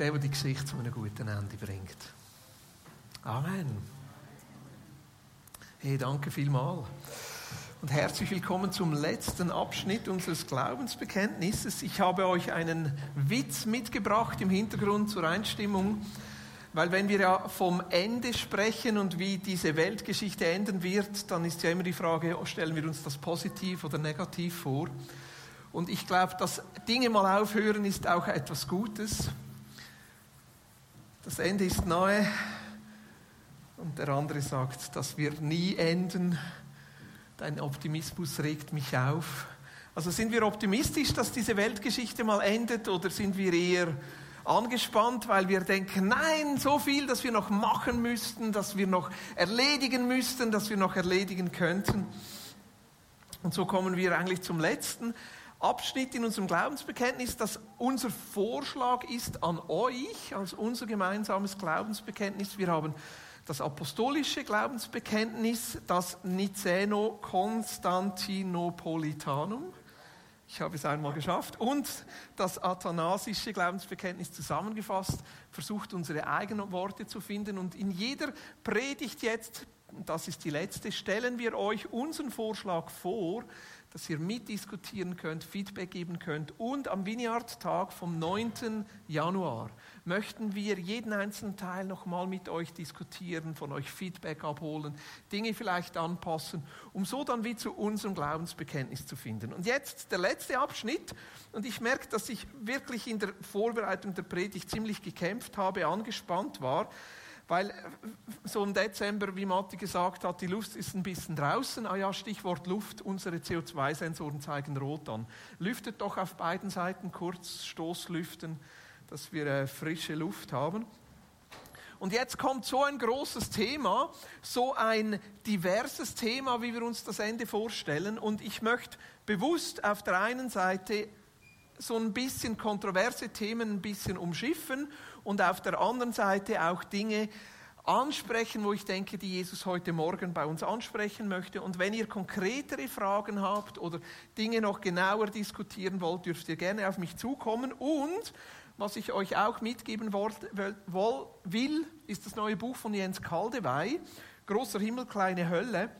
Bist der, der die Geschichte zu einem guten Ende bringt. Amen. Hey, danke vielmals. Und herzlich willkommen zum letzten Abschnitt unseres Glaubensbekenntnisses. Ich habe euch einen Witz mitgebracht im Hintergrund zur Einstimmung. Weil wenn wir ja vom Ende sprechen und wie diese Weltgeschichte enden wird, dann ist ja immer die Frage, stellen wir uns das positiv oder negativ vor? Und ich glaube, dass Dinge mal aufhören ist auch etwas Gutes. Das Ende ist nahe. Und der andere sagt, das wird nie enden. Dein Optimismus regt mich auf. Also sind wir optimistisch, dass diese Weltgeschichte mal endet oder sind wir eher angespannt, weil wir denken, nein, so viel, dass wir noch machen müssten, dass wir noch erledigen müssten, dass wir noch erledigen könnten. Und so kommen wir eigentlich zum letzten Abschnitt in unserem Glaubensbekenntnis, dass unser Vorschlag ist an euch als unser gemeinsames Glaubensbekenntnis. Wir haben das apostolische Glaubensbekenntnis, das Niceno-Konstantinopolitanum ich habe es einmal geschafft. Und das athanasische Glaubensbekenntnis zusammengefasst, versucht unsere eigenen Worte zu finden. Und in jeder Predigt jetzt, das ist die letzte, stellen wir euch unseren Vorschlag vor, dass ihr mitdiskutieren könnt, Feedback geben könnt. Und am Vineyard-Tag vom 9. Januar möchten wir jeden einzelnen Teil nochmal mit euch diskutieren, von euch Feedback abholen, Dinge vielleicht anpassen, um so dann wie zu unserem Glaubensbekenntnis zu finden. Und jetzt der letzte Abschnitt. Und ich merke, dass ich wirklich in der Vorbereitung der Predigt ziemlich gekämpft habe, angespannt war. Weil so im Dezember, wie Matti gesagt hat, die Luft ist ein bisschen draußen. Ah ja, Stichwort Luft, unsere CO2-Sensoren zeigen rot an. Lüftet doch auf beiden Seiten kurz, Stoßlüften dass wir äh, frische Luft haben. Und jetzt kommt so ein großes Thema, so ein diverses Thema, wie wir uns das Ende vorstellen. Und ich möchte bewusst auf der einen Seite so ein bisschen kontroverse Themen ein bisschen umschiffen und auf der anderen Seite auch Dinge ansprechen, wo ich denke, die Jesus heute Morgen bei uns ansprechen möchte. Und wenn ihr konkretere Fragen habt oder Dinge noch genauer diskutieren wollt, dürft ihr gerne auf mich zukommen. Und was ich euch auch mitgeben will, ist das neue Buch von Jens Kaldewey, Großer Himmel, kleine Hölle.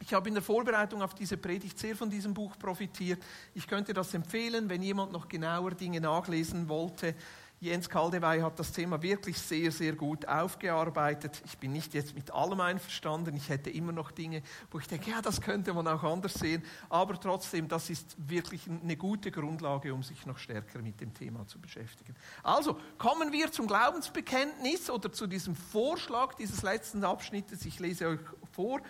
Ich habe in der Vorbereitung auf diese Predigt sehr von diesem Buch profitiert. Ich könnte das empfehlen, wenn jemand noch genauer Dinge nachlesen wollte. Jens Kaldewey hat das Thema wirklich sehr, sehr gut aufgearbeitet. Ich bin nicht jetzt mit allem einverstanden. Ich hätte immer noch Dinge, wo ich denke, ja, das könnte man auch anders sehen. Aber trotzdem, das ist wirklich eine gute Grundlage, um sich noch stärker mit dem Thema zu beschäftigen. Also, kommen wir zum Glaubensbekenntnis oder zu diesem Vorschlag dieses letzten Abschnittes. Ich lese euch vor.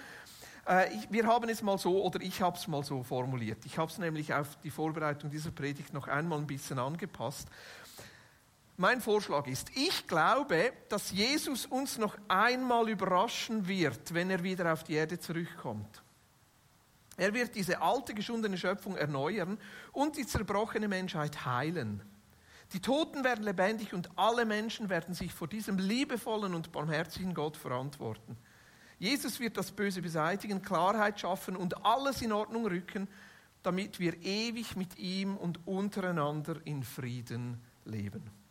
Äh, wir haben es mal so, oder ich habe es mal so formuliert. Ich habe es nämlich auf die Vorbereitung dieser Predigt noch einmal ein bisschen angepasst. Mein Vorschlag ist, ich glaube, dass Jesus uns noch einmal überraschen wird, wenn er wieder auf die Erde zurückkommt. Er wird diese alte, geschundene Schöpfung erneuern und die zerbrochene Menschheit heilen. Die Toten werden lebendig und alle Menschen werden sich vor diesem liebevollen und barmherzigen Gott verantworten. Jesus wird das Böse beseitigen, Klarheit schaffen und alles in Ordnung rücken, damit wir ewig mit ihm und untereinander in Frieden leben.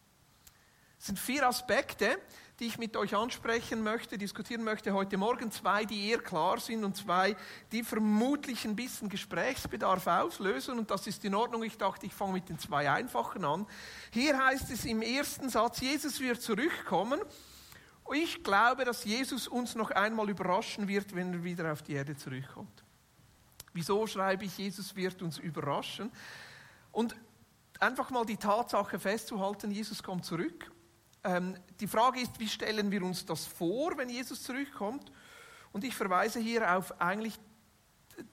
Es sind vier Aspekte, die ich mit euch ansprechen möchte, diskutieren möchte heute Morgen. Zwei, die eher klar sind und zwei, die vermutlich ein bisschen Gesprächsbedarf auslösen. Und das ist in Ordnung. Ich dachte, ich fange mit den zwei einfachen an. Hier heißt es im ersten Satz, Jesus wird zurückkommen. Ich glaube, dass Jesus uns noch einmal überraschen wird, wenn er wieder auf die Erde zurückkommt. Wieso schreibe ich, Jesus wird uns überraschen? Und einfach mal die Tatsache festzuhalten, Jesus kommt zurück. Ähm, die Frage ist, wie stellen wir uns das vor, wenn Jesus zurückkommt? Und ich verweise hier auf eigentlich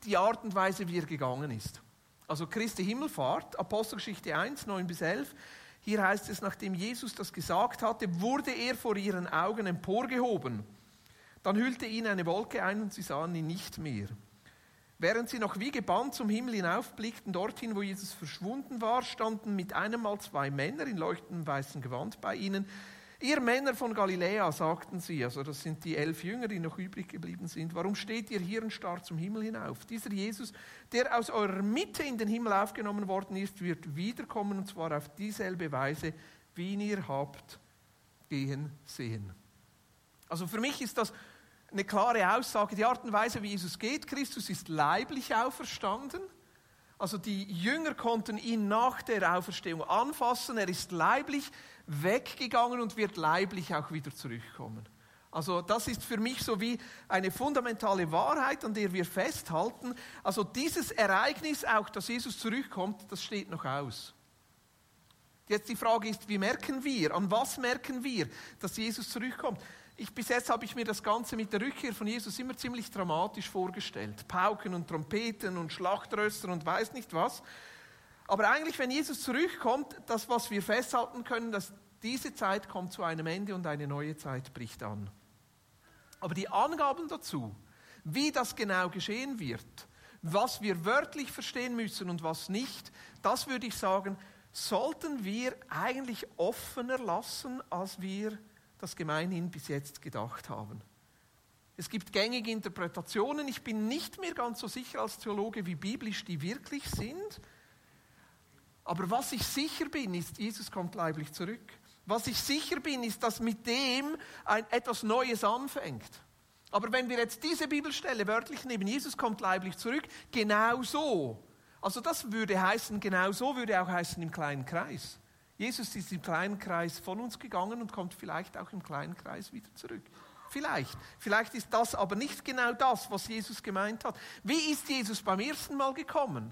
die Art und Weise, wie er gegangen ist. Also Christi Himmelfahrt, Apostelgeschichte 1, 9 bis 11. Hier heißt es, nachdem Jesus das gesagt hatte, wurde er vor ihren Augen emporgehoben. Dann hüllte ihn eine Wolke ein und sie sahen ihn nicht mehr. Während sie noch wie gebannt zum Himmel hinaufblickten, dorthin, wo Jesus verschwunden war, standen mit einem Mal zwei Männer in leuchtendem weißem Gewand bei ihnen. Ihr Männer von Galiläa, sagten sie, also das sind die elf Jünger, die noch übrig geblieben sind, warum steht ihr hier und starrt zum Himmel hinauf? Dieser Jesus, der aus eurer Mitte in den Himmel aufgenommen worden ist, wird wiederkommen und zwar auf dieselbe Weise, wie ihn ihr habt gehen sehen. Also für mich ist das eine klare Aussage, die Art und Weise, wie Jesus geht. Christus ist leiblich auferstanden. Also die Jünger konnten ihn nach der Auferstehung anfassen. Er ist leiblich weggegangen und wird leiblich auch wieder zurückkommen. Also das ist für mich so wie eine fundamentale Wahrheit, an der wir festhalten. Also dieses Ereignis, auch dass Jesus zurückkommt, das steht noch aus. Jetzt die Frage ist, wie merken wir, an was merken wir, dass Jesus zurückkommt? Ich, bis jetzt habe ich mir das Ganze mit der Rückkehr von Jesus immer ziemlich dramatisch vorgestellt. Pauken und Trompeten und Schlachtröster und weiß nicht was. Aber eigentlich, wenn Jesus zurückkommt, das, was wir festhalten können, dass diese Zeit kommt zu einem Ende und eine neue Zeit bricht an. Aber die Angaben dazu, wie das genau geschehen wird, was wir wörtlich verstehen müssen und was nicht, das würde ich sagen, sollten wir eigentlich offener lassen, als wir das gemeinhin bis jetzt gedacht haben. Es gibt gängige Interpretationen. Ich bin nicht mehr ganz so sicher als Theologe, wie biblisch die wirklich sind. Aber was ich sicher bin, ist, Jesus kommt leiblich zurück. Was ich sicher bin, ist, dass mit dem ein, etwas Neues anfängt. Aber wenn wir jetzt diese Bibelstelle wörtlich nehmen, Jesus kommt leiblich zurück, genau so. Also das würde heißen, genau so würde auch heißen im kleinen Kreis. Jesus ist im kleinen Kreis von uns gegangen und kommt vielleicht auch im kleinen Kreis wieder zurück. Vielleicht. Vielleicht ist das aber nicht genau das, was Jesus gemeint hat. Wie ist Jesus beim ersten Mal gekommen?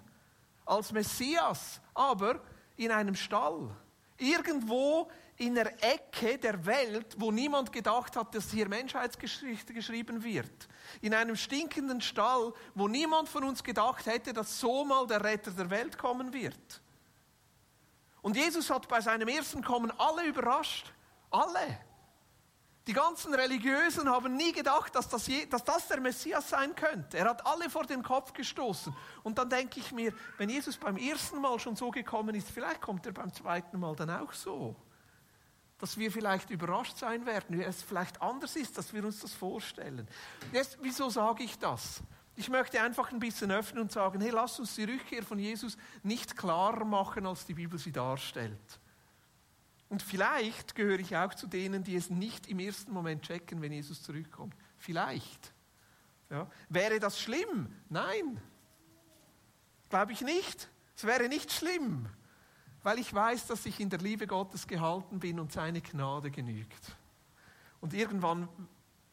Als Messias, aber in einem Stall. Irgendwo in der Ecke der Welt, wo niemand gedacht hat, dass hier Menschheitsgeschichte geschrieben wird. In einem stinkenden Stall, wo niemand von uns gedacht hätte, dass so mal der Retter der Welt kommen wird. Und Jesus hat bei seinem ersten Kommen alle überrascht. Alle. Die ganzen Religiösen haben nie gedacht, dass das, je, dass das der Messias sein könnte. Er hat alle vor den Kopf gestoßen. Und dann denke ich mir, wenn Jesus beim ersten Mal schon so gekommen ist, vielleicht kommt er beim zweiten Mal dann auch so. Dass wir vielleicht überrascht sein werden, wie es vielleicht anders ist, dass wir uns das vorstellen. Jetzt, wieso sage ich das? Ich möchte einfach ein bisschen öffnen und sagen, hey, lass uns die Rückkehr von Jesus nicht klarer machen, als die Bibel sie darstellt. Und vielleicht gehöre ich auch zu denen, die es nicht im ersten Moment checken, wenn Jesus zurückkommt. Vielleicht. Ja. Wäre das schlimm? Nein. Glaube ich nicht. Es wäre nicht schlimm, weil ich weiß, dass ich in der Liebe Gottes gehalten bin und seine Gnade genügt. Und irgendwann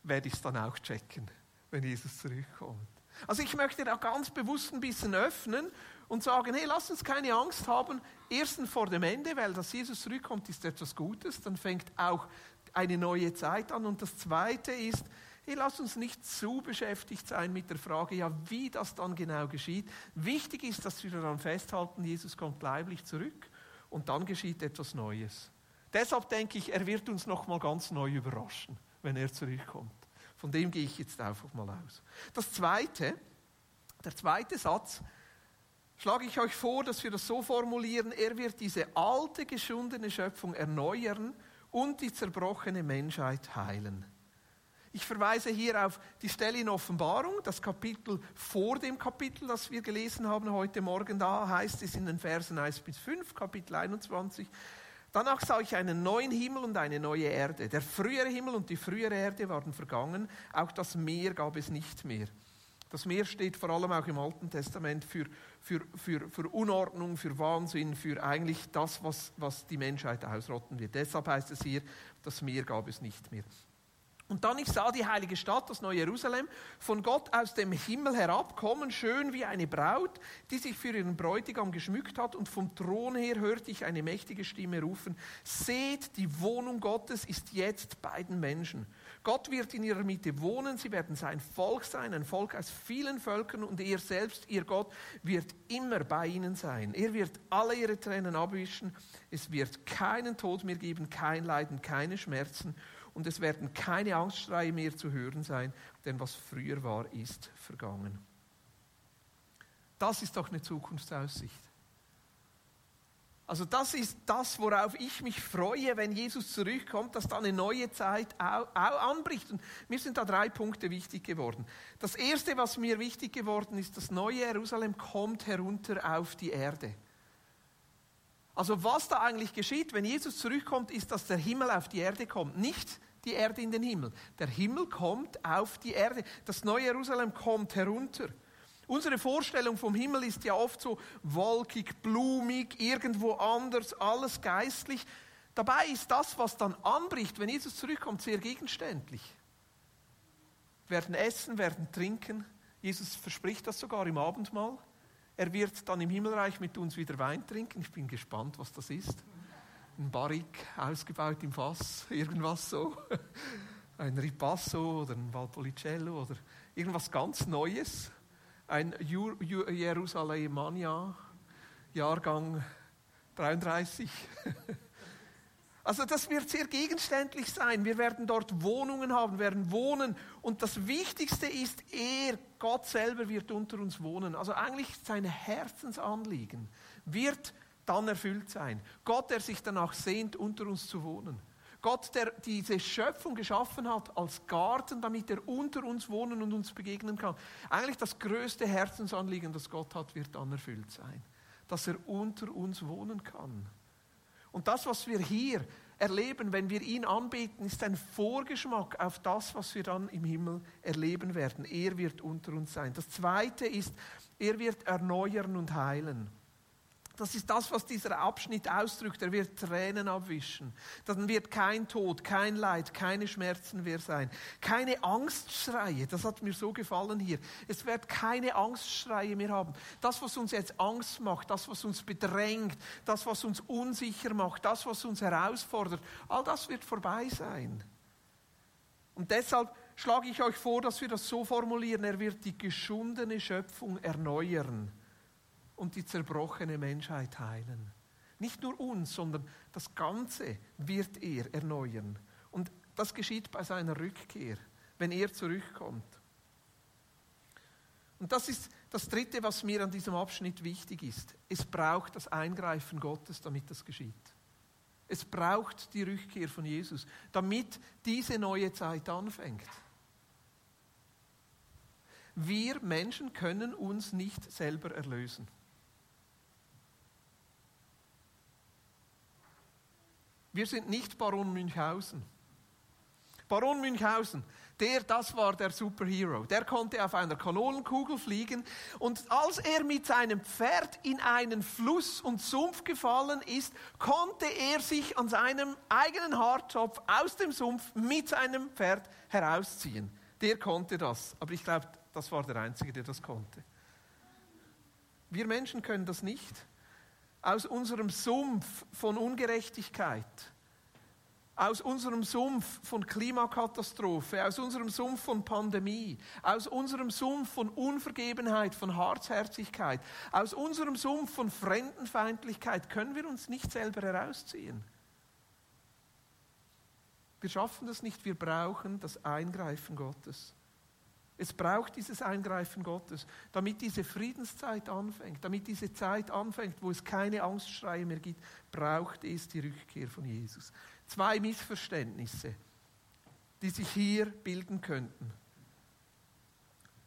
werde ich es dann auch checken, wenn Jesus zurückkommt. Also ich möchte da ganz bewusst ein bisschen öffnen und sagen, hey, lass uns keine Angst haben, erstens vor dem Ende, weil dass Jesus zurückkommt, ist etwas Gutes, dann fängt auch eine neue Zeit an. Und das Zweite ist, hey, lass uns nicht zu beschäftigt sein mit der Frage, ja, wie das dann genau geschieht. Wichtig ist, dass wir daran festhalten, Jesus kommt leiblich zurück und dann geschieht etwas Neues. Deshalb denke ich, er wird uns nochmal ganz neu überraschen, wenn er zurückkommt. Von dem gehe ich jetzt einfach mal aus. Das zweite, der zweite Satz, schlage ich euch vor, dass wir das so formulieren, er wird diese alte, geschundene Schöpfung erneuern und die zerbrochene Menschheit heilen. Ich verweise hier auf die Stelle in Offenbarung, das Kapitel vor dem Kapitel, das wir gelesen haben heute Morgen. Da heißt es in den Versen 1 bis 5, Kapitel 21, Danach sah ich einen neuen Himmel und eine neue Erde. Der frühere Himmel und die frühere Erde waren vergangen, auch das Meer gab es nicht mehr. Das Meer steht vor allem auch im Alten Testament für, für, für, für Unordnung, für Wahnsinn, für eigentlich das, was, was die Menschheit ausrotten wird. Deshalb heißt es hier, das Meer gab es nicht mehr. Und dann ich sah die heilige Stadt, das neue Jerusalem, von Gott aus dem Himmel herabkommen, schön wie eine Braut, die sich für ihren Bräutigam geschmückt hat. Und vom Thron her hörte ich eine mächtige Stimme rufen, seht, die Wohnung Gottes ist jetzt bei den Menschen. Gott wird in ihrer Mitte wohnen, sie werden sein Volk sein, ein Volk aus vielen Völkern und er selbst, ihr Gott, wird immer bei ihnen sein. Er wird alle ihre Tränen abwischen, es wird keinen Tod mehr geben, kein Leiden, keine Schmerzen und es werden keine Angstschreie mehr zu hören sein, denn was früher war, ist vergangen. Das ist doch eine Zukunftsaussicht. Also das ist das, worauf ich mich freue, wenn Jesus zurückkommt, dass da eine neue Zeit anbricht. Und mir sind da drei Punkte wichtig geworden. Das Erste, was mir wichtig geworden ist, das neue Jerusalem kommt herunter auf die Erde. Also was da eigentlich geschieht, wenn Jesus zurückkommt, ist, dass der Himmel auf die Erde kommt, nicht die Erde in den Himmel. Der Himmel kommt auf die Erde. Das neue Jerusalem kommt herunter. Unsere Vorstellung vom Himmel ist ja oft so wolkig, blumig, irgendwo anders, alles geistlich. Dabei ist das, was dann anbricht, wenn Jesus zurückkommt, sehr gegenständlich. Wir werden essen, werden trinken. Jesus verspricht das sogar im Abendmahl. Er wird dann im Himmelreich mit uns wieder Wein trinken. Ich bin gespannt, was das ist. Ein Barrik ausgebaut im Fass, irgendwas so. Ein Ripasso oder ein Valpolicella oder irgendwas ganz Neues ein Jerusalemania, Jahrgang 33. Also das wird sehr gegenständlich sein. Wir werden dort Wohnungen haben, werden wohnen. Und das Wichtigste ist, er, Gott selber, wird unter uns wohnen. Also eigentlich sein Herzensanliegen wird dann erfüllt sein. Gott, der sich danach sehnt, unter uns zu wohnen. Gott, der diese Schöpfung geschaffen hat als Garten, damit er unter uns wohnen und uns begegnen kann. Eigentlich das größte Herzensanliegen, das Gott hat, wird dann erfüllt sein. Dass er unter uns wohnen kann. Und das, was wir hier erleben, wenn wir ihn anbeten, ist ein Vorgeschmack auf das, was wir dann im Himmel erleben werden. Er wird unter uns sein. Das Zweite ist, er wird erneuern und heilen. Das ist das, was dieser Abschnitt ausdrückt. Er wird Tränen abwischen. Dann wird kein Tod, kein Leid, keine Schmerzen mehr sein. Keine Angstschreie. Das hat mir so gefallen hier. Es wird keine Angstschreie mehr haben. Das, was uns jetzt Angst macht, das, was uns bedrängt, das, was uns unsicher macht, das, was uns herausfordert, all das wird vorbei sein. Und deshalb schlage ich euch vor, dass wir das so formulieren. Er wird die geschundene Schöpfung erneuern und die zerbrochene Menschheit heilen. Nicht nur uns, sondern das Ganze wird er erneuern. Und das geschieht bei seiner Rückkehr, wenn er zurückkommt. Und das ist das Dritte, was mir an diesem Abschnitt wichtig ist. Es braucht das Eingreifen Gottes, damit das geschieht. Es braucht die Rückkehr von Jesus, damit diese neue Zeit anfängt. Wir Menschen können uns nicht selber erlösen. Wir sind nicht Baron Münchhausen. Baron Münchhausen, der, das war der Superhero. Der konnte auf einer Kanonenkugel fliegen und als er mit seinem Pferd in einen Fluss und Sumpf gefallen ist, konnte er sich an seinem eigenen Haartopf aus dem Sumpf mit seinem Pferd herausziehen. Der konnte das, aber ich glaube, das war der Einzige, der das konnte. Wir Menschen können das nicht aus unserem Sumpf von Ungerechtigkeit, aus unserem Sumpf von Klimakatastrophe, aus unserem Sumpf von Pandemie, aus unserem Sumpf von Unvergebenheit, von Harzherzigkeit, aus unserem Sumpf von Fremdenfeindlichkeit können wir uns nicht selber herausziehen. Wir schaffen das nicht, wir brauchen das Eingreifen Gottes. Es braucht dieses Eingreifen Gottes, damit diese Friedenszeit anfängt, damit diese Zeit anfängt, wo es keine Angstschreie mehr gibt, braucht es die Rückkehr von Jesus. Zwei Missverständnisse, die sich hier bilden könnten.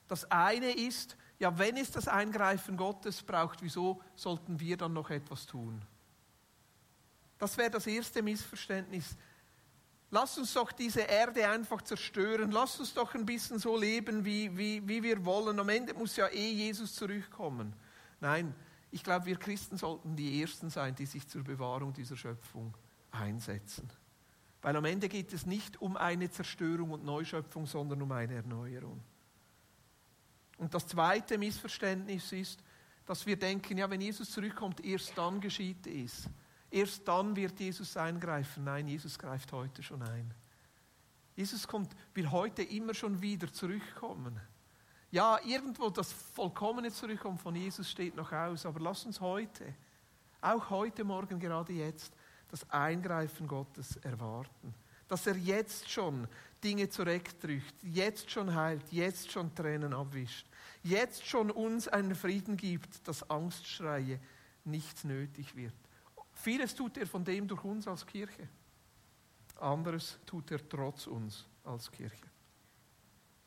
Das eine ist, ja, wenn es das Eingreifen Gottes braucht, wieso sollten wir dann noch etwas tun? Das wäre das erste Missverständnis. Lass uns doch diese Erde einfach zerstören. Lass uns doch ein bisschen so leben, wie, wie, wie wir wollen. Am Ende muss ja eh Jesus zurückkommen. Nein, ich glaube, wir Christen sollten die Ersten sein, die sich zur Bewahrung dieser Schöpfung einsetzen. Weil am Ende geht es nicht um eine Zerstörung und Neuschöpfung, sondern um eine Erneuerung. Und das zweite Missverständnis ist, dass wir denken, ja, wenn Jesus zurückkommt, erst dann geschieht es. Erst dann wird Jesus eingreifen. Nein, Jesus greift heute schon ein. Jesus kommt, will heute immer schon wieder zurückkommen. Ja, irgendwo das vollkommene Zurückkommen von Jesus steht noch aus, aber lass uns heute, auch heute Morgen, gerade jetzt, das Eingreifen Gottes erwarten. Dass er jetzt schon Dinge zurechtdrückt, jetzt schon heilt, jetzt schon Tränen abwischt, jetzt schon uns einen Frieden gibt, dass Angstschreie nicht nötig wird Vieles tut er von dem durch uns als Kirche. Anderes tut er trotz uns als Kirche.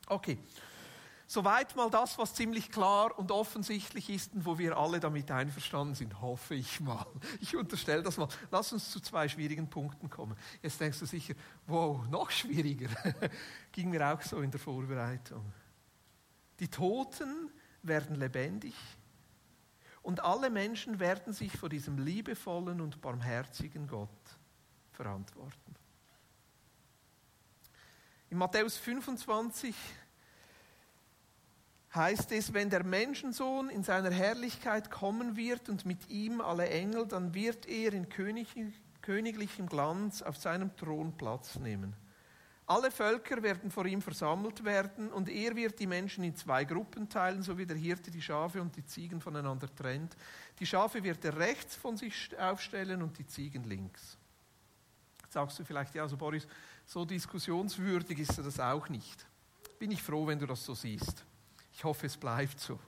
Okay, soweit mal das, was ziemlich klar und offensichtlich ist und wo wir alle damit einverstanden sind, hoffe ich mal. Ich unterstelle das mal. Lass uns zu zwei schwierigen Punkten kommen. Jetzt denkst du sicher, wow, noch schwieriger. Ging mir auch so in der Vorbereitung. Die Toten werden lebendig und alle Menschen werden sich vor diesem liebevollen und barmherzigen Gott verantworten. In Matthäus 25 heißt es, wenn der Menschensohn in seiner Herrlichkeit kommen wird und mit ihm alle Engel, dann wird er in königlichem Glanz auf seinem Thron Platz nehmen. Alle Völker werden vor ihm versammelt werden und er wird die Menschen in zwei Gruppen teilen, so wie der Hirte die Schafe und die Ziegen voneinander trennt. Die Schafe wird er rechts von sich aufstellen und die Ziegen links. Jetzt sagst du vielleicht, ja, so Boris, so diskussionswürdig ist das auch nicht. Bin ich froh, wenn du das so siehst. Ich hoffe, es bleibt so.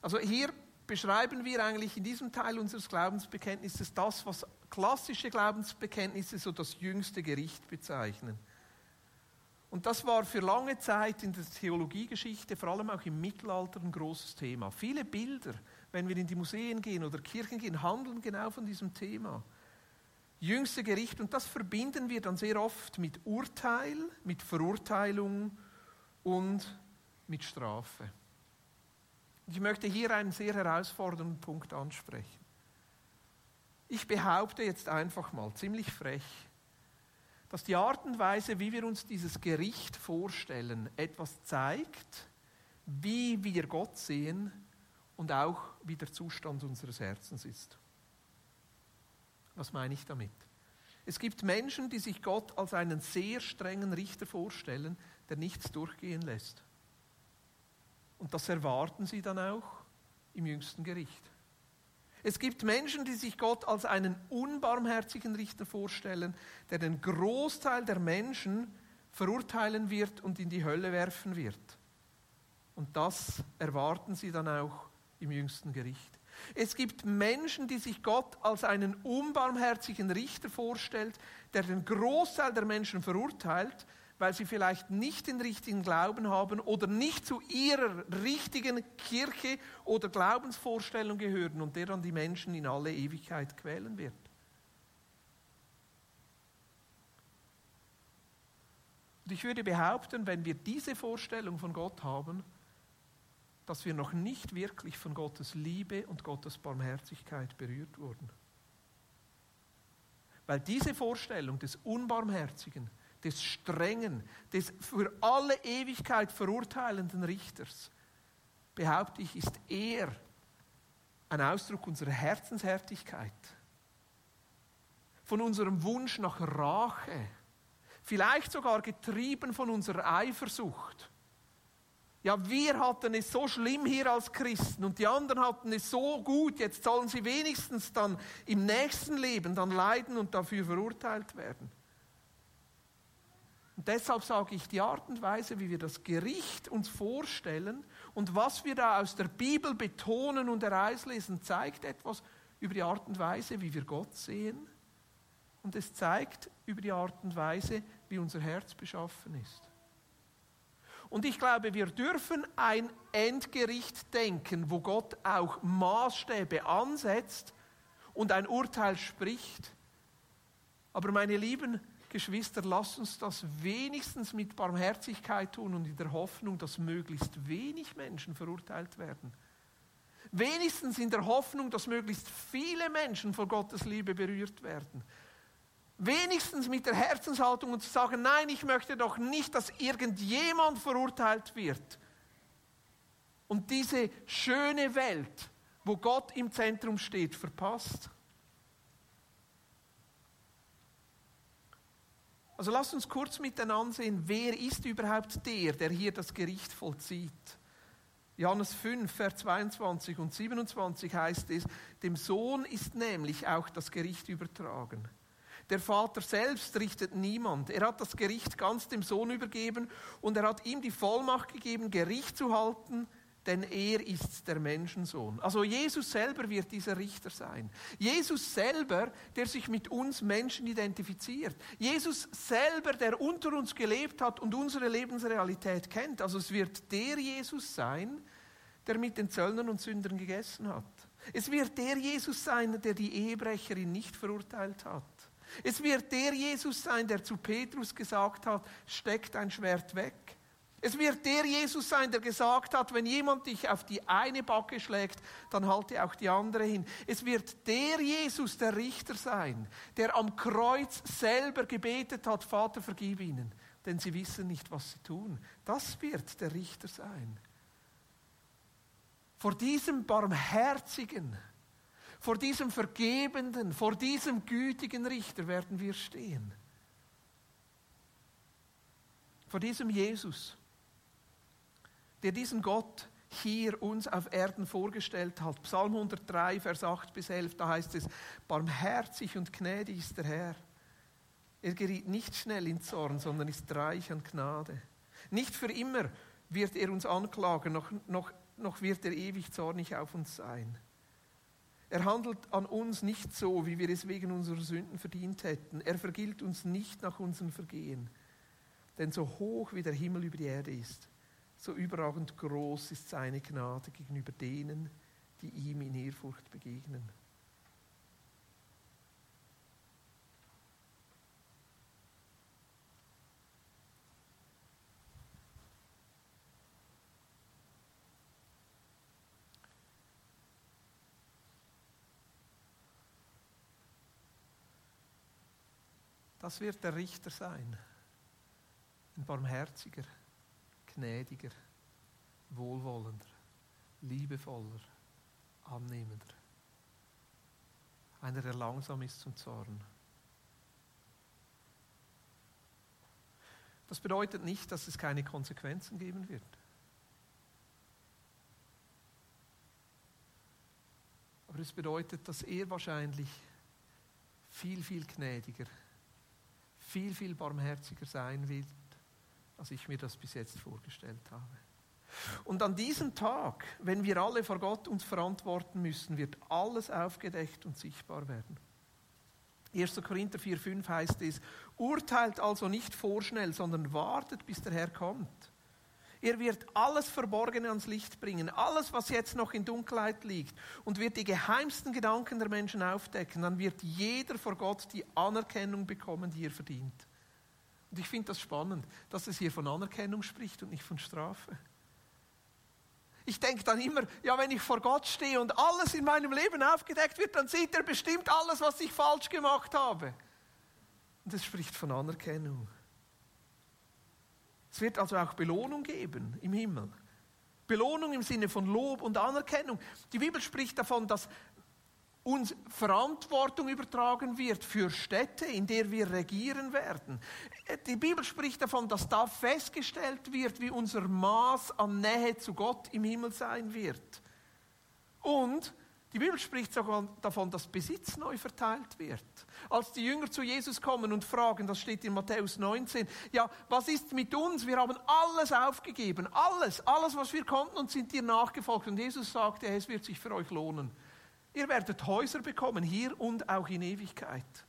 Also hier beschreiben wir eigentlich in diesem Teil unseres Glaubensbekenntnisses das, was klassische Glaubensbekenntnisse so das jüngste Gericht bezeichnen. Und das war für lange Zeit in der Theologiegeschichte, vor allem auch im Mittelalter, ein großes Thema. Viele Bilder, wenn wir in die Museen gehen oder Kirchen gehen, handeln genau von diesem Thema. Jüngste Gericht, und das verbinden wir dann sehr oft mit Urteil, mit Verurteilung und mit Strafe. Ich möchte hier einen sehr herausfordernden Punkt ansprechen. Ich behaupte jetzt einfach mal ziemlich frech, dass die Art und Weise, wie wir uns dieses Gericht vorstellen, etwas zeigt, wie wir Gott sehen und auch wie der Zustand unseres Herzens ist. Was meine ich damit? Es gibt Menschen, die sich Gott als einen sehr strengen Richter vorstellen, der nichts durchgehen lässt. Und das erwarten sie dann auch im jüngsten Gericht. Es gibt Menschen, die sich Gott als einen unbarmherzigen Richter vorstellen, der den Großteil der Menschen verurteilen wird und in die Hölle werfen wird. Und das erwarten sie dann auch im jüngsten Gericht. Es gibt Menschen, die sich Gott als einen unbarmherzigen Richter vorstellt, der den Großteil der Menschen verurteilt, weil sie vielleicht nicht den richtigen Glauben haben oder nicht zu ihrer richtigen Kirche oder Glaubensvorstellung gehören und der dann die Menschen in alle Ewigkeit quälen wird. Und ich würde behaupten, wenn wir diese Vorstellung von Gott haben, dass wir noch nicht wirklich von Gottes Liebe und Gottes Barmherzigkeit berührt wurden. Weil diese Vorstellung des Unbarmherzigen, des strengen, des für alle Ewigkeit verurteilenden Richters, behaupte ich, ist eher ein Ausdruck unserer Herzenshärtigkeit, von unserem Wunsch nach Rache, vielleicht sogar getrieben von unserer Eifersucht. Ja, wir hatten es so schlimm hier als Christen und die anderen hatten es so gut, jetzt sollen sie wenigstens dann im nächsten Leben dann leiden und dafür verurteilt werden. Und deshalb sage ich, die Art und Weise, wie wir das Gericht uns vorstellen und was wir da aus der Bibel betonen und herauslesen, zeigt etwas über die Art und Weise, wie wir Gott sehen. Und es zeigt über die Art und Weise, wie unser Herz beschaffen ist. Und ich glaube, wir dürfen ein Endgericht denken, wo Gott auch Maßstäbe ansetzt und ein Urteil spricht. Aber meine Lieben, Geschwister, lasst uns das wenigstens mit Barmherzigkeit tun und in der Hoffnung, dass möglichst wenig Menschen verurteilt werden. Wenigstens in der Hoffnung, dass möglichst viele Menschen von Gottes Liebe berührt werden. Wenigstens mit der Herzenshaltung und zu sagen, nein, ich möchte doch nicht, dass irgendjemand verurteilt wird. Und diese schöne Welt, wo Gott im Zentrum steht, verpasst. Also lasst uns kurz miteinander sehen, wer ist überhaupt der, der hier das Gericht vollzieht. Johannes 5, Vers 22 und 27 heißt es, dem Sohn ist nämlich auch das Gericht übertragen. Der Vater selbst richtet niemand. Er hat das Gericht ganz dem Sohn übergeben und er hat ihm die Vollmacht gegeben, Gericht zu halten, denn er ist der Menschensohn. Also Jesus selber wird dieser Richter sein. Jesus selber, der sich mit uns Menschen identifiziert. Jesus selber, der unter uns gelebt hat und unsere Lebensrealität kennt. Also es wird der Jesus sein, der mit den Zöllnern und Sündern gegessen hat. Es wird der Jesus sein, der die Ehebrecherin nicht verurteilt hat. Es wird der Jesus sein, der zu Petrus gesagt hat, steckt ein Schwert weg. Es wird der Jesus sein, der gesagt hat, wenn jemand dich auf die eine Backe schlägt, dann halte auch die andere hin. Es wird der Jesus, der Richter sein, der am Kreuz selber gebetet hat, Vater, vergib ihnen, denn sie wissen nicht, was sie tun. Das wird der Richter sein. Vor diesem barmherzigen, vor diesem vergebenden, vor diesem gütigen Richter werden wir stehen. Vor diesem Jesus der diesen Gott hier uns auf Erden vorgestellt hat. Psalm 103, Vers 8 bis 11, da heißt es, barmherzig und gnädig ist der Herr. Er geriet nicht schnell in Zorn, sondern ist reich an Gnade. Nicht für immer wird er uns anklagen, noch, noch, noch wird er ewig zornig auf uns sein. Er handelt an uns nicht so, wie wir es wegen unserer Sünden verdient hätten. Er vergilt uns nicht nach unseren Vergehen. Denn so hoch wie der Himmel über die Erde ist, so überragend groß ist seine Gnade gegenüber denen, die ihm in Ehrfurcht begegnen. Das wird der Richter sein, ein barmherziger gnädiger, wohlwollender, liebevoller, annehmender. Einer, der langsam ist zum Zorn. Das bedeutet nicht, dass es keine Konsequenzen geben wird. Aber es bedeutet, dass er wahrscheinlich viel, viel gnädiger, viel, viel barmherziger sein wird als ich mir das bis jetzt vorgestellt habe. Und an diesem Tag, wenn wir alle vor Gott uns verantworten müssen, wird alles aufgedeckt und sichtbar werden. 1. Korinther 4,5 heißt es: Urteilt also nicht vorschnell, sondern wartet, bis der Herr kommt. Er wird alles Verborgene ans Licht bringen, alles, was jetzt noch in Dunkelheit liegt, und wird die geheimsten Gedanken der Menschen aufdecken. Dann wird jeder vor Gott die Anerkennung bekommen, die er verdient. Und ich finde das spannend, dass es hier von Anerkennung spricht und nicht von Strafe. Ich denke dann immer, ja, wenn ich vor Gott stehe und alles in meinem Leben aufgedeckt wird, dann sieht er bestimmt alles, was ich falsch gemacht habe. Und es spricht von Anerkennung. Es wird also auch Belohnung geben im Himmel. Belohnung im Sinne von Lob und Anerkennung. Die Bibel spricht davon, dass uns Verantwortung übertragen wird für Städte, in der wir regieren werden. Die Bibel spricht davon, dass da festgestellt wird, wie unser Maß an Nähe zu Gott im Himmel sein wird. Und die Bibel spricht sogar davon, dass Besitz neu verteilt wird. Als die Jünger zu Jesus kommen und fragen, das steht in Matthäus 19, ja, was ist mit uns? Wir haben alles aufgegeben, alles, alles, was wir konnten und sind dir nachgefolgt. Und Jesus sagte, es wird sich für euch lohnen. Ihr werdet Häuser bekommen, hier und auch in Ewigkeit.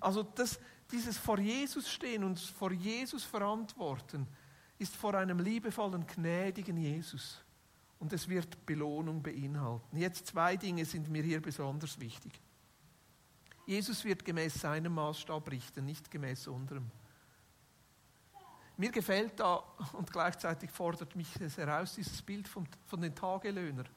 Also das, dieses vor Jesus stehen und vor Jesus verantworten, ist vor einem liebevollen, gnädigen Jesus. Und es wird Belohnung beinhalten. Jetzt zwei Dinge sind mir hier besonders wichtig. Jesus wird gemäß seinem Maßstab richten, nicht gemäß unserem. Mir gefällt da und gleichzeitig fordert mich es heraus, dieses Bild von, von den Tagelöhnern.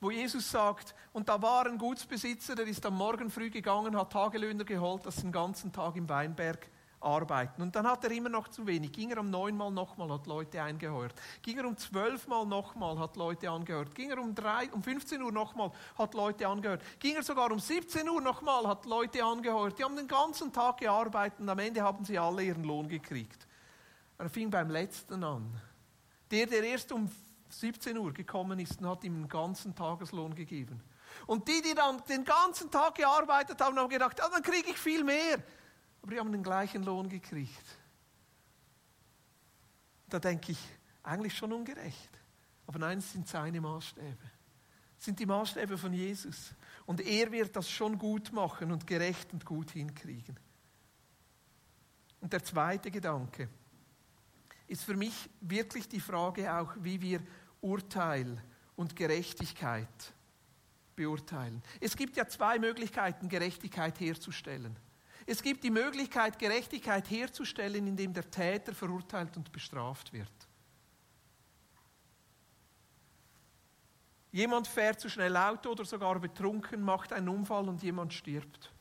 Wo Jesus sagt, und da war ein Gutsbesitzer, der ist am Morgen früh gegangen, hat Tagelöhner geholt, das den ganzen Tag im Weinberg arbeiten. Und dann hat er immer noch zu wenig. Ging er um neunmal nochmal, hat Leute eingeheuert. Ging er um zwölfmal nochmal, hat Leute angehört. Ging er um, drei, um 15 Uhr nochmal, hat Leute angehört. Ging er sogar um 17 Uhr nochmal, hat Leute angehört. Die haben den ganzen Tag gearbeitet und am Ende haben sie alle ihren Lohn gekriegt. Er fing beim letzten an. Der, der erst um 17 Uhr gekommen ist und hat ihm einen ganzen Tageslohn gegeben. Und die, die dann den ganzen Tag gearbeitet haben, haben gedacht, ah, dann kriege ich viel mehr. Aber die haben den gleichen Lohn gekriegt. Da denke ich, Eigentlich schon ungerecht. Aber nein, es sind seine Maßstäbe. Es sind die Maßstäbe von Jesus. Und er wird das schon gut machen und gerecht und gut hinkriegen. Und der zweite Gedanke ist für mich wirklich die Frage auch, wie wir Urteil und Gerechtigkeit beurteilen. Es gibt ja zwei Möglichkeiten, Gerechtigkeit herzustellen. Es gibt die Möglichkeit, Gerechtigkeit herzustellen, indem der Täter verurteilt und bestraft wird. Jemand fährt zu schnell Auto oder sogar betrunken, macht einen Unfall und jemand stirbt.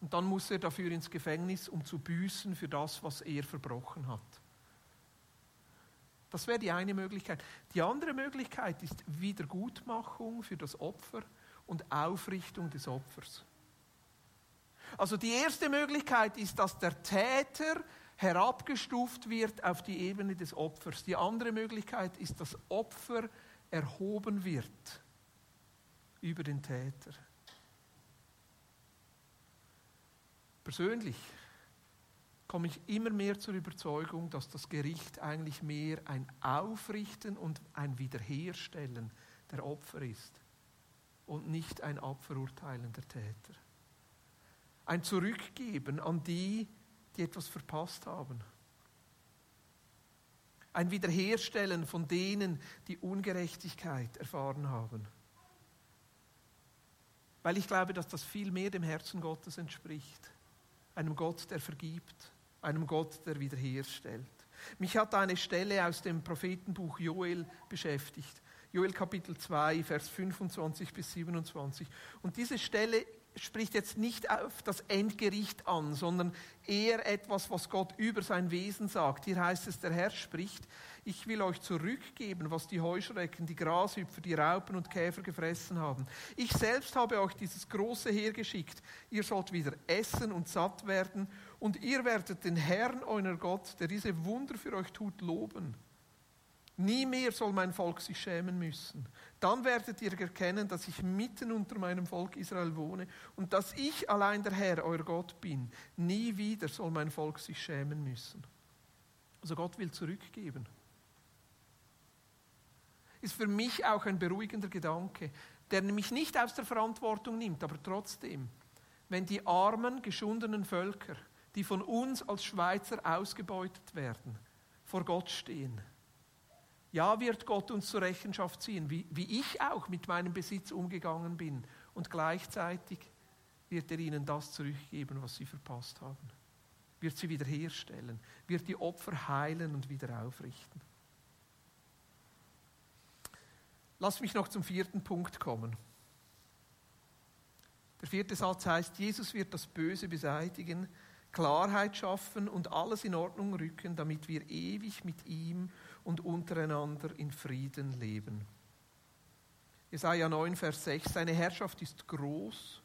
Und dann muss er dafür ins Gefängnis, um zu büßen für das, was er verbrochen hat. Das wäre die eine Möglichkeit. Die andere Möglichkeit ist Wiedergutmachung für das Opfer und Aufrichtung des Opfers. Also die erste Möglichkeit ist, dass der Täter herabgestuft wird auf die Ebene des Opfers. Die andere Möglichkeit ist, dass Opfer erhoben wird über den Täter. Persönlich komme ich immer mehr zur Überzeugung, dass das Gericht eigentlich mehr ein Aufrichten und ein Wiederherstellen der Opfer ist und nicht ein Abverurteilen der Täter. Ein Zurückgeben an die, die etwas verpasst haben. Ein Wiederherstellen von denen, die Ungerechtigkeit erfahren haben. Weil ich glaube, dass das viel mehr dem Herzen Gottes entspricht. Einem Gott, der vergibt, einem Gott, der wiederherstellt. Mich hat eine Stelle aus dem Prophetenbuch Joel beschäftigt. Joel Kapitel 2, Vers 25 bis 27. Und diese Stelle spricht jetzt nicht auf das Endgericht an, sondern eher etwas, was Gott über sein Wesen sagt. Hier heißt es, der Herr spricht, ich will euch zurückgeben, was die Heuschrecken, die Grashüpfer, die Raupen und Käfer gefressen haben. Ich selbst habe euch dieses große Heer geschickt. Ihr sollt wieder essen und satt werden und ihr werdet den Herrn, euer Gott, der diese Wunder für euch tut, loben. Nie mehr soll mein Volk sich schämen müssen. Dann werdet ihr erkennen, dass ich mitten unter meinem Volk Israel wohne und dass ich allein der Herr, euer Gott bin. Nie wieder soll mein Volk sich schämen müssen. Also Gott will zurückgeben. Ist für mich auch ein beruhigender Gedanke, der mich nicht aus der Verantwortung nimmt, aber trotzdem, wenn die armen, geschundenen Völker, die von uns als Schweizer ausgebeutet werden, vor Gott stehen ja, wird Gott uns zur Rechenschaft ziehen, wie, wie ich auch mit meinem Besitz umgegangen bin. Und gleichzeitig wird er ihnen das zurückgeben, was sie verpasst haben. Wird sie wiederherstellen, wird die Opfer heilen und wieder aufrichten. Lass mich noch zum vierten Punkt kommen. Der vierte Satz heißt, Jesus wird das Böse beseitigen, Klarheit schaffen und alles in Ordnung rücken, damit wir ewig mit ihm und untereinander in Frieden leben. Jesaja 9, Vers 6. Seine Herrschaft ist groß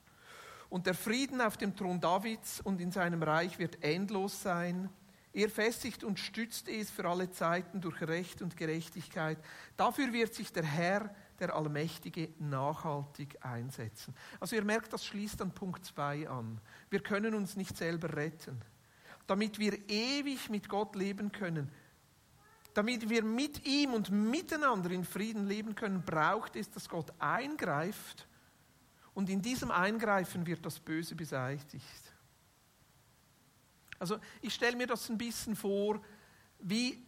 und der Frieden auf dem Thron Davids und in seinem Reich wird endlos sein. Er festigt und stützt es für alle Zeiten durch Recht und Gerechtigkeit. Dafür wird sich der Herr, der Allmächtige, nachhaltig einsetzen. Also ihr merkt, das schließt an Punkt 2 an. Wir können uns nicht selber retten. Damit wir ewig mit Gott leben können, damit wir mit ihm und miteinander in Frieden leben können, braucht es, dass Gott eingreift und in diesem Eingreifen wird das Böse beseitigt. Also ich stelle mir das ein bisschen vor, wie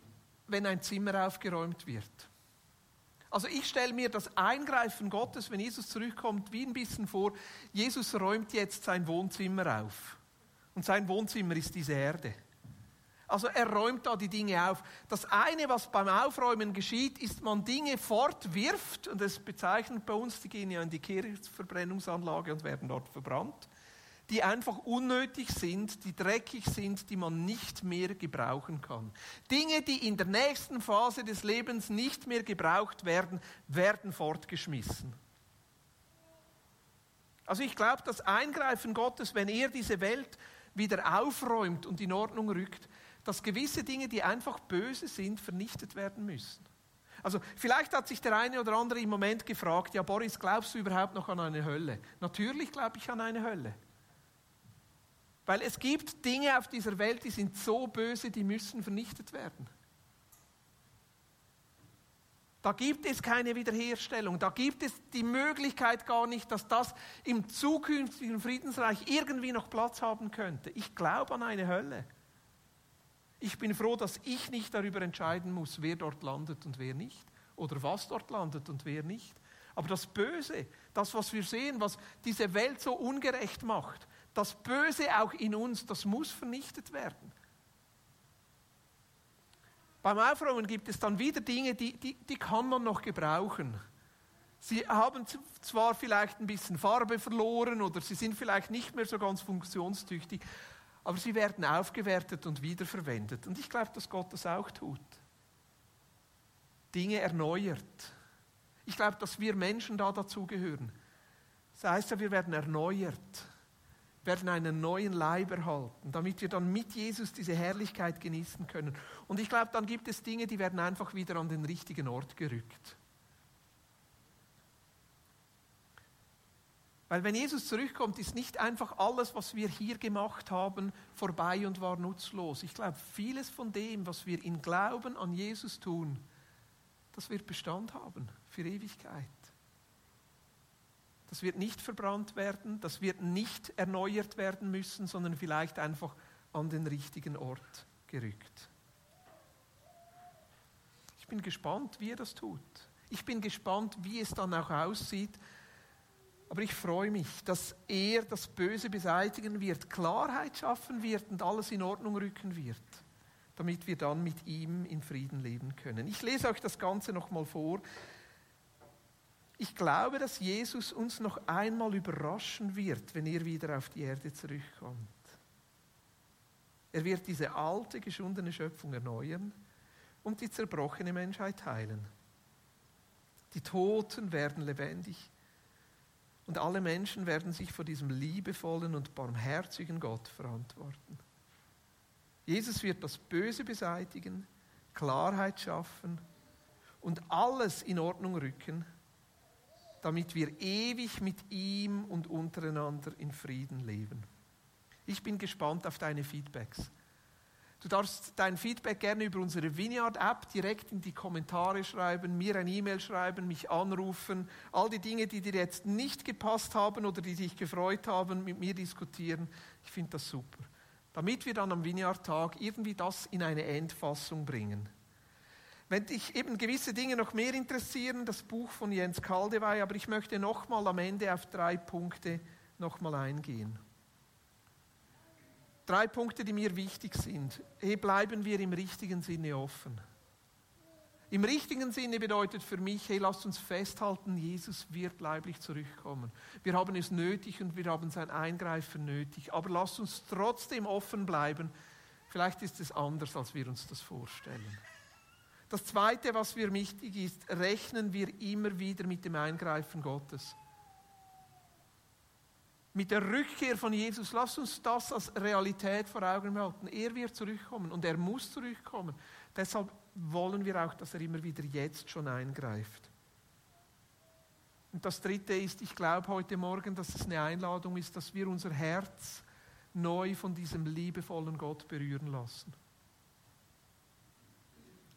wenn ein Zimmer aufgeräumt wird. Also ich stelle mir das Eingreifen Gottes, wenn Jesus zurückkommt, wie ein bisschen vor, Jesus räumt jetzt sein Wohnzimmer auf. Und sein Wohnzimmer ist diese Erde. Also er räumt da die Dinge auf. Das eine, was beim Aufräumen geschieht, ist, man Dinge fortwirft, und das bezeichnet bei uns, die gehen ja in die Kehrichtverbrennungsanlage und werden dort verbrannt, die einfach unnötig sind, die dreckig sind, die man nicht mehr gebrauchen kann. Dinge, die in der nächsten Phase des Lebens nicht mehr gebraucht werden, werden fortgeschmissen. Also ich glaube, das Eingreifen Gottes, wenn er diese Welt wieder aufräumt und in Ordnung rückt, dass gewisse Dinge, die einfach böse sind, vernichtet werden müssen. Also vielleicht hat sich der eine oder andere im Moment gefragt, ja Boris, glaubst du überhaupt noch an eine Hölle? Natürlich glaube ich an eine Hölle. Weil es gibt Dinge auf dieser Welt, die sind so böse, die müssen vernichtet werden. Da gibt es keine Wiederherstellung. Da gibt es die Möglichkeit gar nicht, dass das im zukünftigen Friedensreich irgendwie noch Platz haben könnte. Ich glaube an eine Hölle. Ich bin froh, dass ich nicht darüber entscheiden muss, wer dort landet und wer nicht. Oder was dort landet und wer nicht. Aber das Böse, das, was wir sehen, was diese Welt so ungerecht macht, das Böse auch in uns, das muss vernichtet werden. Beim Aufräumen gibt es dann wieder Dinge, die, die, die kann man noch gebrauchen. Sie haben zwar vielleicht ein bisschen Farbe verloren oder sie sind vielleicht nicht mehr so ganz funktionstüchtig, aber sie werden aufgewertet und wiederverwendet. Und ich glaube, dass Gott das auch tut. Dinge erneuert. Ich glaube, dass wir Menschen da dazugehören. Das heißt ja, wir werden erneuert werden einen neuen Leib erhalten, damit wir dann mit Jesus diese Herrlichkeit genießen können. Und ich glaube, dann gibt es Dinge, die werden einfach wieder an den richtigen Ort gerückt. Weil wenn Jesus zurückkommt, ist nicht einfach alles, was wir hier gemacht haben, vorbei und war nutzlos. Ich glaube, vieles von dem, was wir in Glauben an Jesus tun, das wird Bestand haben für Ewigkeit. Das wird nicht verbrannt werden, das wird nicht erneuert werden müssen, sondern vielleicht einfach an den richtigen Ort gerückt. Ich bin gespannt, wie er das tut. Ich bin gespannt, wie es dann auch aussieht. Aber ich freue mich, dass er das Böse beseitigen wird, Klarheit schaffen wird und alles in Ordnung rücken wird, damit wir dann mit ihm in Frieden leben können. Ich lese euch das Ganze nochmal vor. Ich glaube, dass Jesus uns noch einmal überraschen wird, wenn er wieder auf die Erde zurückkommt. Er wird diese alte, geschundene Schöpfung erneuern und die zerbrochene Menschheit heilen. Die Toten werden lebendig und alle Menschen werden sich vor diesem liebevollen und barmherzigen Gott verantworten. Jesus wird das Böse beseitigen, Klarheit schaffen und alles in Ordnung rücken, damit wir ewig mit ihm und untereinander in Frieden leben. Ich bin gespannt auf deine Feedbacks. Du darfst dein Feedback gerne über unsere Vineyard-App direkt in die Kommentare schreiben, mir ein E-Mail schreiben, mich anrufen, all die Dinge, die dir jetzt nicht gepasst haben oder die dich gefreut haben, mit mir diskutieren. Ich finde das super. Damit wir dann am Vineyard-Tag irgendwie das in eine Endfassung bringen. Wenn dich eben gewisse Dinge noch mehr interessieren, das Buch von Jens Kaldewey, aber ich möchte nochmal am Ende auf drei Punkte nochmal eingehen. Drei Punkte, die mir wichtig sind. Hey, bleiben wir im richtigen Sinne offen. Im richtigen Sinne bedeutet für mich, hey, lasst uns festhalten, Jesus wird leiblich zurückkommen. Wir haben es nötig und wir haben sein Eingreifen nötig. Aber lasst uns trotzdem offen bleiben. Vielleicht ist es anders, als wir uns das vorstellen. Das Zweite, was mir wichtig ist, rechnen wir immer wieder mit dem Eingreifen Gottes. Mit der Rückkehr von Jesus, lass uns das als Realität vor Augen halten. Er wird zurückkommen und er muss zurückkommen. Deshalb wollen wir auch, dass er immer wieder jetzt schon eingreift. Und das Dritte ist, ich glaube heute Morgen, dass es eine Einladung ist, dass wir unser Herz neu von diesem liebevollen Gott berühren lassen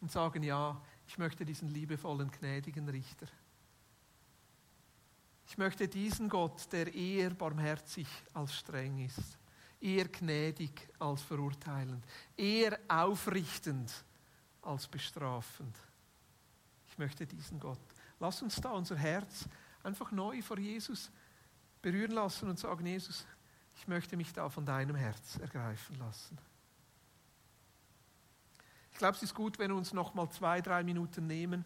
und sagen, ja, ich möchte diesen liebevollen, gnädigen Richter. Ich möchte diesen Gott, der eher barmherzig als streng ist, eher gnädig als verurteilend, eher aufrichtend als bestrafend. Ich möchte diesen Gott. Lass uns da unser Herz einfach neu vor Jesus berühren lassen und sagen, Jesus, ich möchte mich da von deinem Herz ergreifen lassen. Ich glaube, es ist gut, wenn wir uns noch mal zwei, drei Minuten nehmen,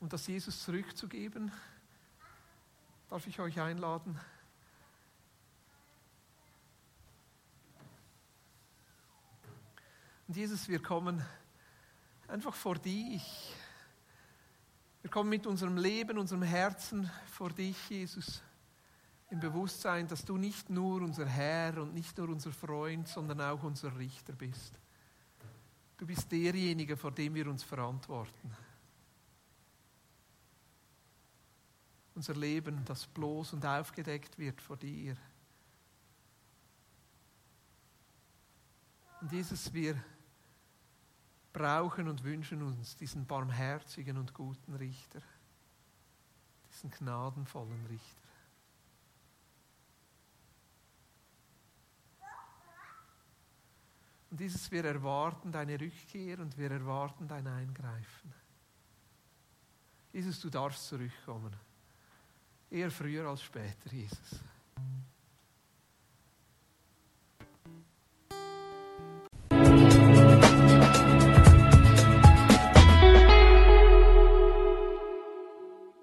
um das Jesus zurückzugeben. Darf ich euch einladen? Und Jesus, wir kommen einfach vor dich. Wir kommen mit unserem Leben, unserem Herzen vor dich, Jesus, im Bewusstsein, dass du nicht nur unser Herr und nicht nur unser Freund, sondern auch unser Richter bist. Du bist derjenige, vor dem wir uns verantworten. Unser Leben, das bloß und aufgedeckt wird vor dir. Und Jesus, wir brauchen und wünschen uns diesen barmherzigen und guten Richter, diesen gnadenvollen Richter. Und dieses, wir erwarten deine Rückkehr und wir erwarten dein Eingreifen. Jesus, du darfst zurückkommen. Eher früher als später, Jesus.